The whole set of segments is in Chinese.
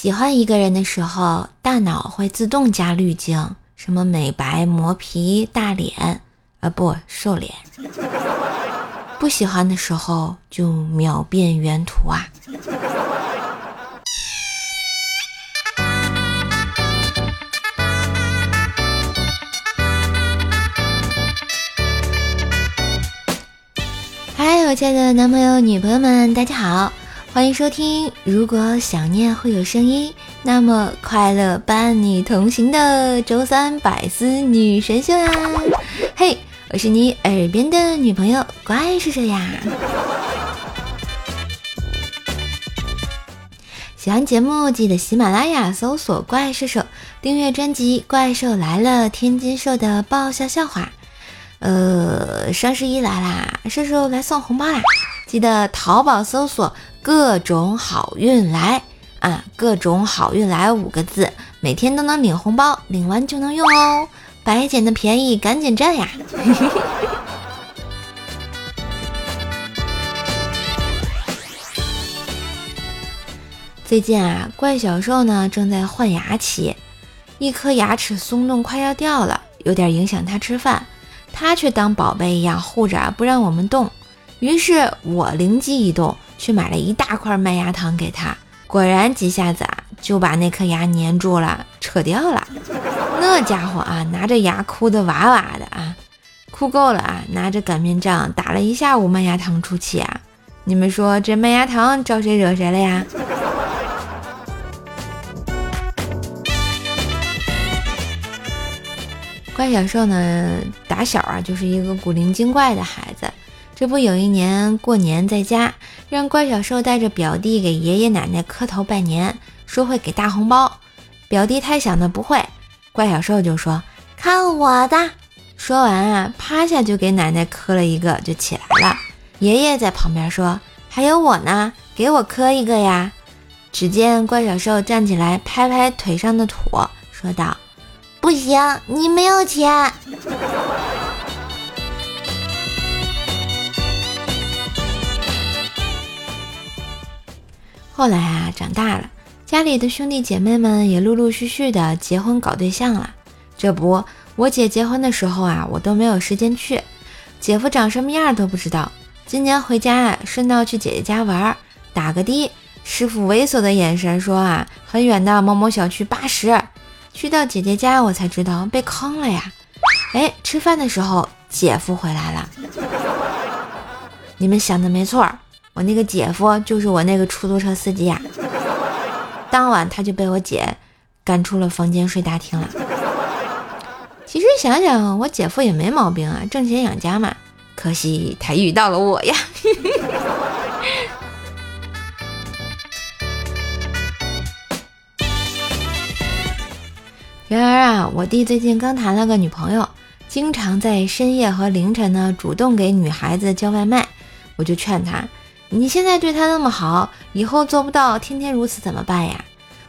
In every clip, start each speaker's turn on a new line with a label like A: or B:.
A: 喜欢一个人的时候，大脑会自动加滤镜，什么美白、磨皮、大脸，啊不，瘦脸。不喜欢的时候就秒变原图啊。嗨，我亲爱的男朋友、女朋友们，大家好，欢迎收听。如果想念会有声音，那么快乐伴你同行的周三百思女神秀呀！嘿，我是你耳边的女朋友怪兽兽呀。喜欢节目记得喜马拉雅搜索“怪兽兽”，订阅专辑《怪兽来了》，天津兽的爆笑笑话。呃，双十一来啦，瘦瘦来送红包啦！记得淘宝搜索“各种好运来”啊，“各种好运来”五个字，每天都能领红包，领完就能用哦，白捡的便宜赶紧占呀！最近啊，怪小兽呢正在换牙期，一颗牙齿松动快要掉了，有点影响他吃饭。他却当宝贝一样护着，不让我们动。于是我灵机一动，去买了一大块麦芽糖给他。果然几下子啊，就把那颗牙粘住了，扯掉了。那家伙啊，拿着牙哭的哇哇的啊，哭够了啊，拿着擀面杖打了一下午麦芽糖出气啊。你们说这麦芽糖招谁惹谁了呀？怪小兽呢，打小啊就是一个古灵精怪的孩子。这不有一年过年在家，让怪小兽带着表弟给爷爷奶奶磕头拜年，说会给大红包。表弟太小的不会，怪小兽就说看我的。说完啊，趴下就给奶奶磕了一个，就起来了。爷爷在旁边说还有我呢，给我磕一个呀。只见怪小兽站起来，拍拍腿上的土，说道。不行，你没有钱。后来啊，长大了，家里的兄弟姐妹们也陆陆续续的结婚搞对象了。这不，我姐结婚的时候啊，我都没有时间去，姐夫长什么样都不知道。今年回家啊，顺道去姐姐家玩，打个的，师傅猥琐的眼神说啊，很远的某某小区八十。去到姐姐家，我才知道被坑了呀！哎，吃饭的时候，姐夫回来了。你们想的没错，我那个姐夫就是我那个出租车司机呀。当晚他就被我姐赶出了房间睡大厅了。其实想想，我姐夫也没毛病啊，挣钱养家嘛。可惜他遇到了我呀。然而啊，我弟最近刚谈了个女朋友，经常在深夜和凌晨呢主动给女孩子叫外卖。我就劝他：“你现在对他那么好，以后做不到天天如此怎么办呀？”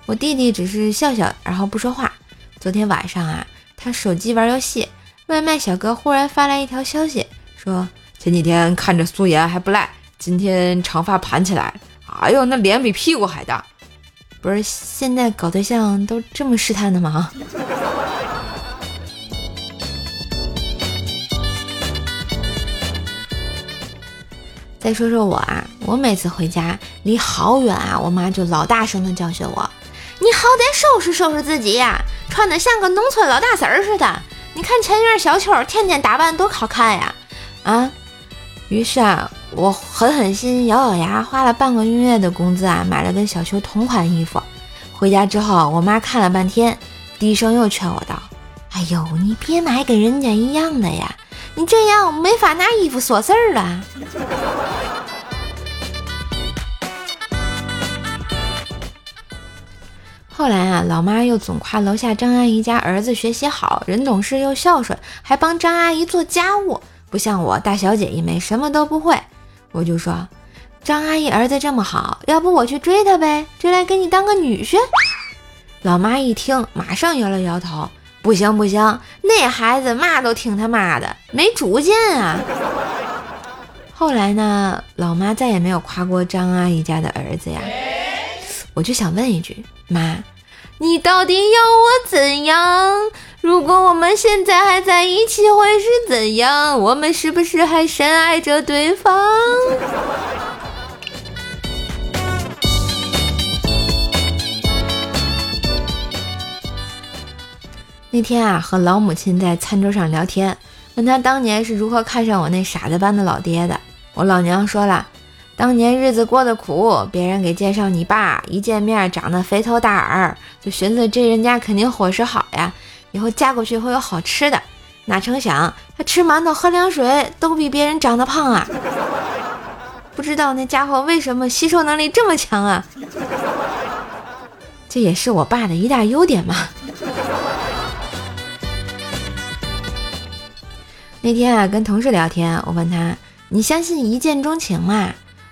A: 我弟弟只是笑笑，然后不说话。昨天晚上啊，他手机玩游戏，外卖小哥忽然发来一条消息，说前几天看着素颜还不赖，今天长发盘起来，哎呦，那脸比屁股还大。不是现在搞对象都这么试探的吗？再说说我啊，我每次回家离好远啊，我妈就老大声的教训我：“你好歹收拾收拾自己呀，穿的像个农村老大婶似的。你看前院小秋天天打扮多好看呀！”啊，于是啊。我狠狠心，咬咬牙，花了半个月的工资啊，买了跟小秋同款衣服。回家之后，我妈看了半天，低声又劝我道：“哎呦，你别买跟人家一样的呀，你这样没法拿衣服说事儿了。”后来啊，老妈又总夸楼下张阿姨家儿子学习好，人懂事又孝顺，还帮张阿姨做家务，不像我大小姐一枚，什么都不会。我就说，张阿姨儿子这么好，要不我去追他呗，追来给你当个女婿。老妈一听，马上摇了摇头，不行不行，那孩子嘛都听他妈的，没主见啊。后来呢，老妈再也没有夸过张阿姨家的儿子呀。我就想问一句，妈，你到底要我怎样？如果我们现在还在一起，会是怎样？我们是不是还深爱着对方？那天啊，和老母亲在餐桌上聊天，问她当年是如何看上我那傻子般的老爹的。我老娘说了，当年日子过得苦，别人给介绍你爸，一见面长得肥头大耳，就寻思这人家肯定伙食好呀，以后嫁过去会有好吃的。哪成想他吃馒头喝凉水都比别人长得胖啊！不知道那家伙为什么吸收能力这么强啊？这也是我爸的一大优点嘛。那天啊，跟同事聊天，我问他：“你相信一见钟情吗？”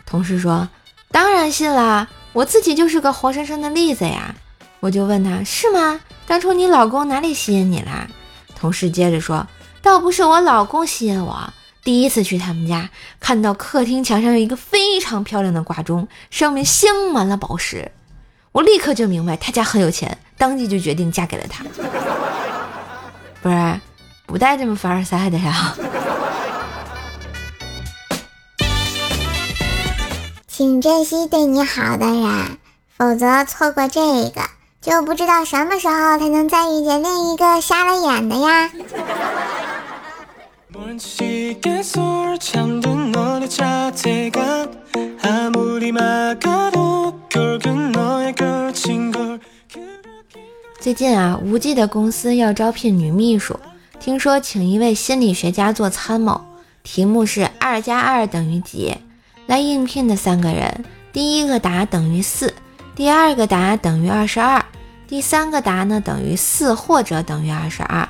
A: 同事说：“当然信啦，我自己就是个活生生的例子呀。”我就问他：“是吗？当初你老公哪里吸引你啦？”同事接着说：“倒不是我老公吸引我，第一次去他们家，看到客厅墙上有一个非常漂亮的挂钟，上面镶满了宝石，我立刻就明白他家很有钱，当即就决定嫁给了他。”不是。不带这么凡尔赛的呀！
B: 请珍惜对你好的人，否则错过这个，就不知道什么时候才能再遇见另一个瞎了眼的呀！
A: 最近啊，无忌的公司要招聘女秘书。听说请一位心理学家做参谋，题目是二加二等于几？来应聘的三个人，第一个答等于四，第二个答等于二十二，第三个答呢等于四或者等于二十二。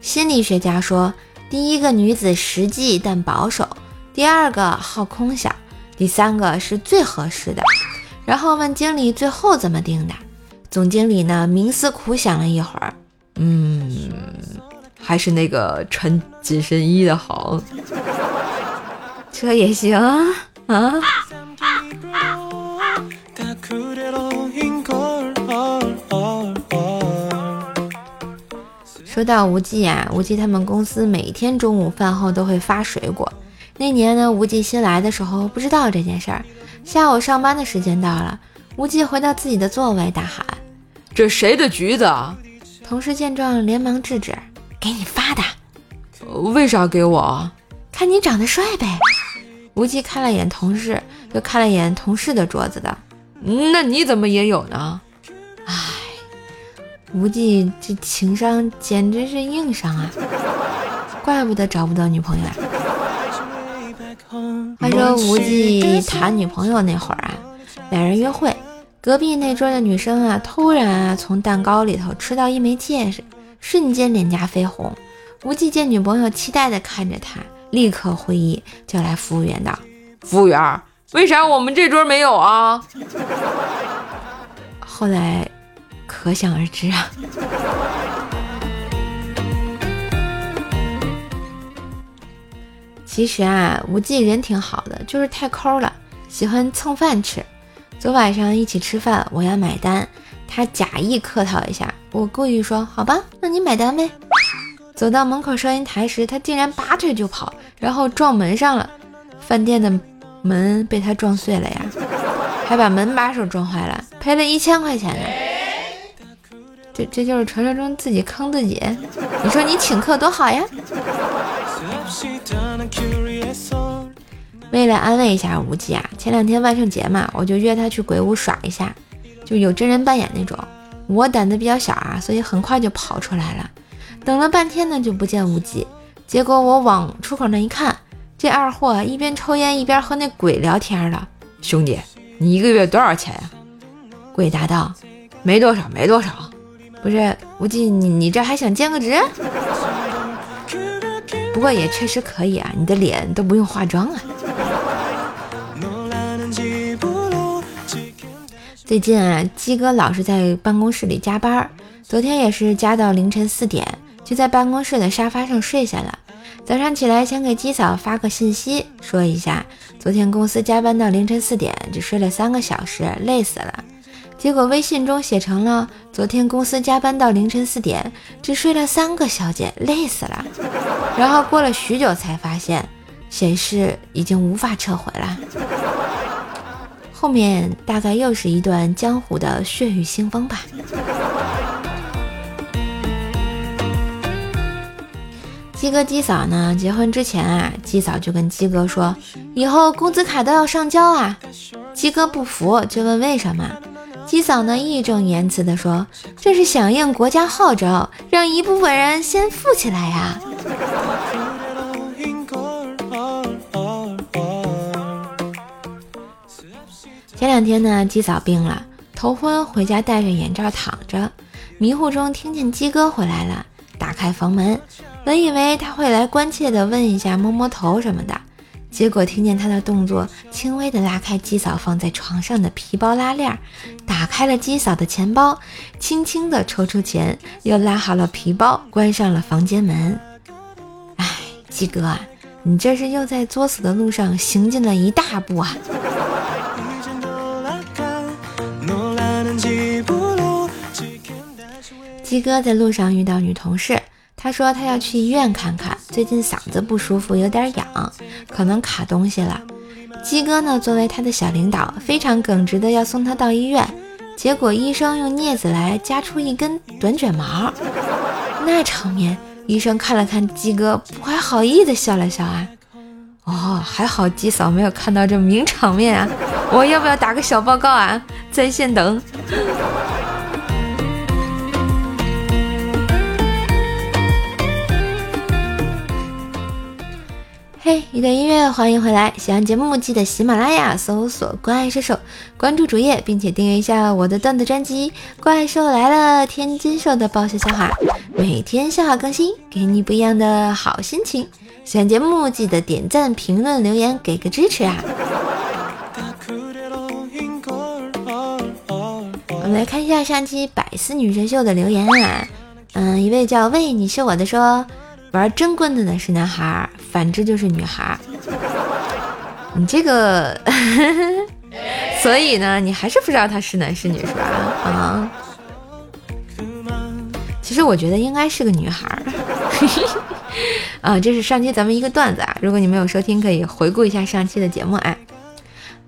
A: 心理学家说，第一个女子实际但保守，第二个好空想，第三个是最合适的。然后问经理最后怎么定的？总经理呢冥思苦想了一会儿，嗯。还是那个穿紧身衣的好，这也行啊。说到无忌啊，无忌他们公司每天中午饭后都会发水果。那年呢，无忌新来的时候不知道这件事儿。下午上班的时间到了，无忌回到自己的座位，大喊：“
C: 这谁的橘子？”
A: 同事见状连忙制止。给你发的，
C: 为啥给我？
A: 看你长得帅呗。无忌看了眼同事，又看了眼同事的桌子的，
C: 那你怎么也有呢？
A: 唉，无忌这情商简直是硬伤啊，怪不得找不到女朋友。话说无忌谈女朋友那会儿啊，两人约会，隔壁那桌的女生啊，突然啊从蛋糕里头吃到一枚戒指。瞬间脸颊绯红，无忌见女朋友期待的看着他，立刻会意，叫来服务员道：“
C: 服务员，为啥我们这桌没有啊？”
A: 后来可想而知啊。其实啊，无忌人挺好的，就是太抠了，喜欢蹭饭吃。昨晚上一起吃饭，我要买单。他假意客套一下，我故意说：“好吧，那你买单呗。”走到门口收银台时，他竟然拔腿就跑，然后撞门上了。饭店的门被他撞碎了呀，还把门把手撞坏了，赔了一千块钱呢。这这就是传说中自己坑自己。你说你请客多好呀？为了安慰一下无忌啊，前两天万圣节嘛，我就约他去鬼屋耍一下。就有真人扮演那种，我胆子比较小啊，所以很快就跑出来了。等了半天呢，就不见无忌。结果我往出口那一看，这二货一边抽烟一边和那鬼聊天了。
C: 兄弟，你一个月多少钱呀？
A: 鬼答道：
C: 没多少，没多少。
A: 不是无忌，你你这还想兼个职？不过也确实可以啊，你的脸都不用化妆啊。最近啊，鸡哥老是在办公室里加班，昨天也是加到凌晨四点，就在办公室的沙发上睡下了。早上起来想给鸡嫂发个信息，说一下昨天公司加班到凌晨四点，只睡了三个小时，累死了。结果微信中写成了昨天公司加班到凌晨四点，只睡了三个小姐，累死了。然后过了许久才发现，显示已经无法撤回了。后面大概又是一段江湖的血雨腥风吧。鸡哥鸡嫂呢？结婚之前啊，鸡嫂就跟鸡哥说，以后工资卡都要上交啊。鸡哥不服，就问为什么。鸡嫂呢义正言辞地说，这是响应国家号召，让一部分人先富起来呀。前两天呢，鸡嫂病了，头昏，回家戴着眼罩躺着，迷糊中听见鸡哥回来了，打开房门。本以为他会来关切的问一下、摸摸头什么的，结果听见他的动作，轻微的拉开鸡嫂放在床上的皮包拉链，打开了鸡嫂的钱包，轻轻的抽出钱，又拉好了皮包，关上了房间门。哎，鸡哥啊，你这是又在作死的路上行进了一大步啊！鸡哥在路上遇到女同事。他说他要去医院看看，最近嗓子不舒服，有点痒，可能卡东西了。鸡哥呢，作为他的小领导，非常耿直的要送他到医院。结果医生用镊子来夹出一根短卷毛，那场面，医生看了看鸡哥，不怀好意的笑了笑啊。哦，还好鸡嫂没有看到这名场面啊。我要不要打个小报告啊？在线等。嘿，一段音乐，欢迎回来！喜欢节目记得喜马拉雅搜索“怪兽手”，关注主页，并且订阅一下我的段子专辑《怪兽来了》，天津兽的爆笑笑话，每天笑话更新，给你不一样的好心情。喜欢节目记得点赞、评论、留言，给个支持啊！我们来看一下上期百思女神秀的留言啊，嗯，一位叫喂你是我的说。玩真棍子的是男孩，反之就是女孩。你这个，所以呢，你还是不知道他是男是女是吧？啊，其实我觉得应该是个女孩。啊，这是上期咱们一个段子啊，如果你没有收听，可以回顾一下上期的节目啊。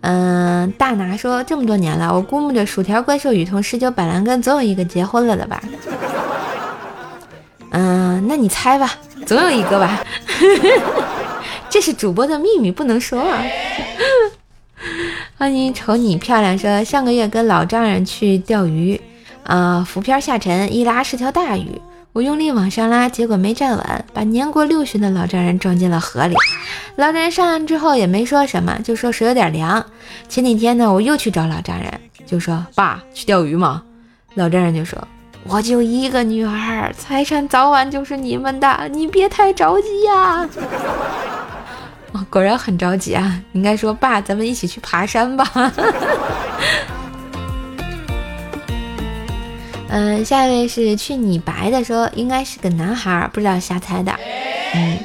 A: 嗯，大拿说这么多年了，我估摸着薯条怪兽雨桐十九板蓝根总有一个结婚了的吧？嗯，那你猜吧。总有一个吧，这是主播的秘密，不能说啊。欢迎瞅你漂亮说，上个月跟老丈人去钓鱼，啊，浮漂下沉，一拉是条大鱼，我用力往上拉，结果没站稳，把年过六旬的老丈人撞进了河里。老丈人上岸之后也没说什么，就说水有点凉。前几天呢，我又去找老丈人，就说爸去钓鱼吗？老丈人就说。我就一个女儿，财产早晚就是你们的，你别太着急呀。哦，果然很着急啊！应该说，爸，咱们一起去爬山吧。嗯，下一位是去你白的说，应该是个男孩，不知道瞎猜的。嗯，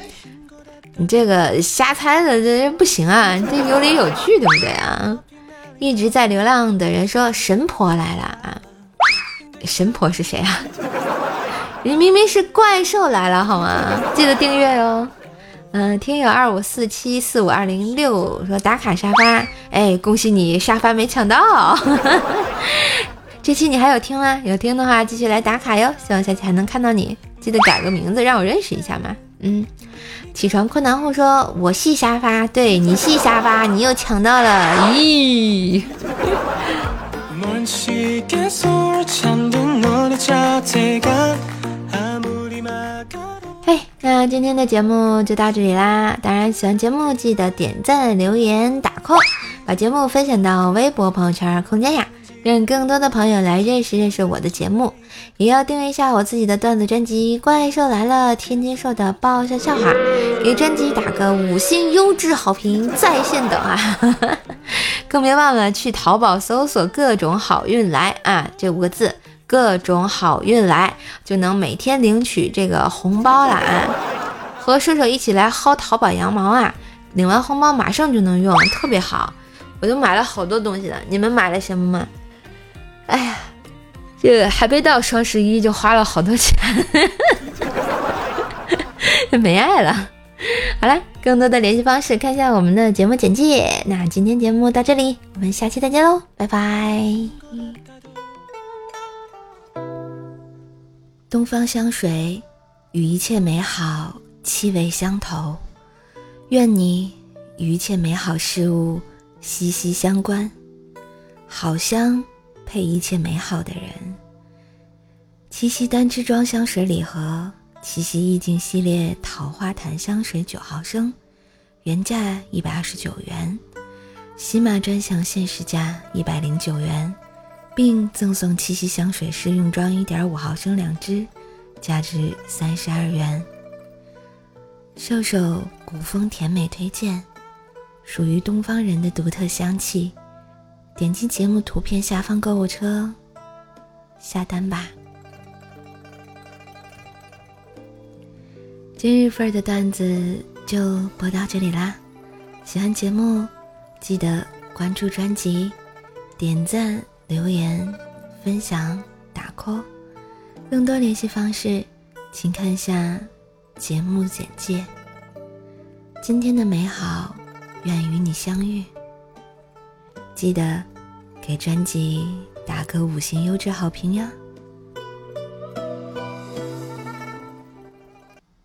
A: 你这个瞎猜的这不行啊，这有理有据，对不对啊？一直在流浪的人说，神婆来了啊。神婆是谁啊？你明明是怪兽来了好吗？记得订阅哦。嗯，听友二五四七四五二零六说打卡沙发，哎，恭喜你沙发没抢到。这期你还有听吗？有听的话继续来打卡哟。希望下期还能看到你，记得改个名字让我认识一下嘛。嗯，起床困难户说我系沙发，对你系沙发，你又抢到了，咦。嘿，那今天的节目就到这里啦！当然，喜欢节目记得点赞、留言、打 call，把节目分享到微博、朋友圈、空间呀，让更多的朋友来认识认识我的节目。也要订阅一下我自己的段子专辑《怪兽来了》，天津兽的爆笑笑话，给专辑打个五星优质好评，在线等啊！更别忘了去淘宝搜索“各种好运来”啊，这五个字，“各种好运来”就能每天领取这个红包了啊！和射手一起来薅淘宝羊毛啊！领完红包马上就能用，特别好，我都买了好多东西了。你们买了什么吗？哎呀，这还没到双十一就花了好多钱，没爱了。好了，更多的联系方式看一下我们的节目简介。那今天节目到这里，我们下期再见喽，拜拜。东方香水与一切美好气味相投，愿你与一切美好事物息息相关。好香配一切美好的人。七夕单支装香水礼盒。七夕意境系列桃花檀香水九毫升，原价一百二十九元，喜马专享限时价一百零九元，并赠送七夕香水试用装一点五毫升两支，价值三十二元。瘦瘦古风甜美推荐，属于东方人的独特香气。点击节目图片下方购物车，下单吧。今日份的段子就播到这里啦！喜欢节目，记得关注专辑、点赞、留言、分享、打 call。更多联系方式，请看下节目简介。今天的美好，愿与你相遇。记得给专辑打个五星优质好评呀！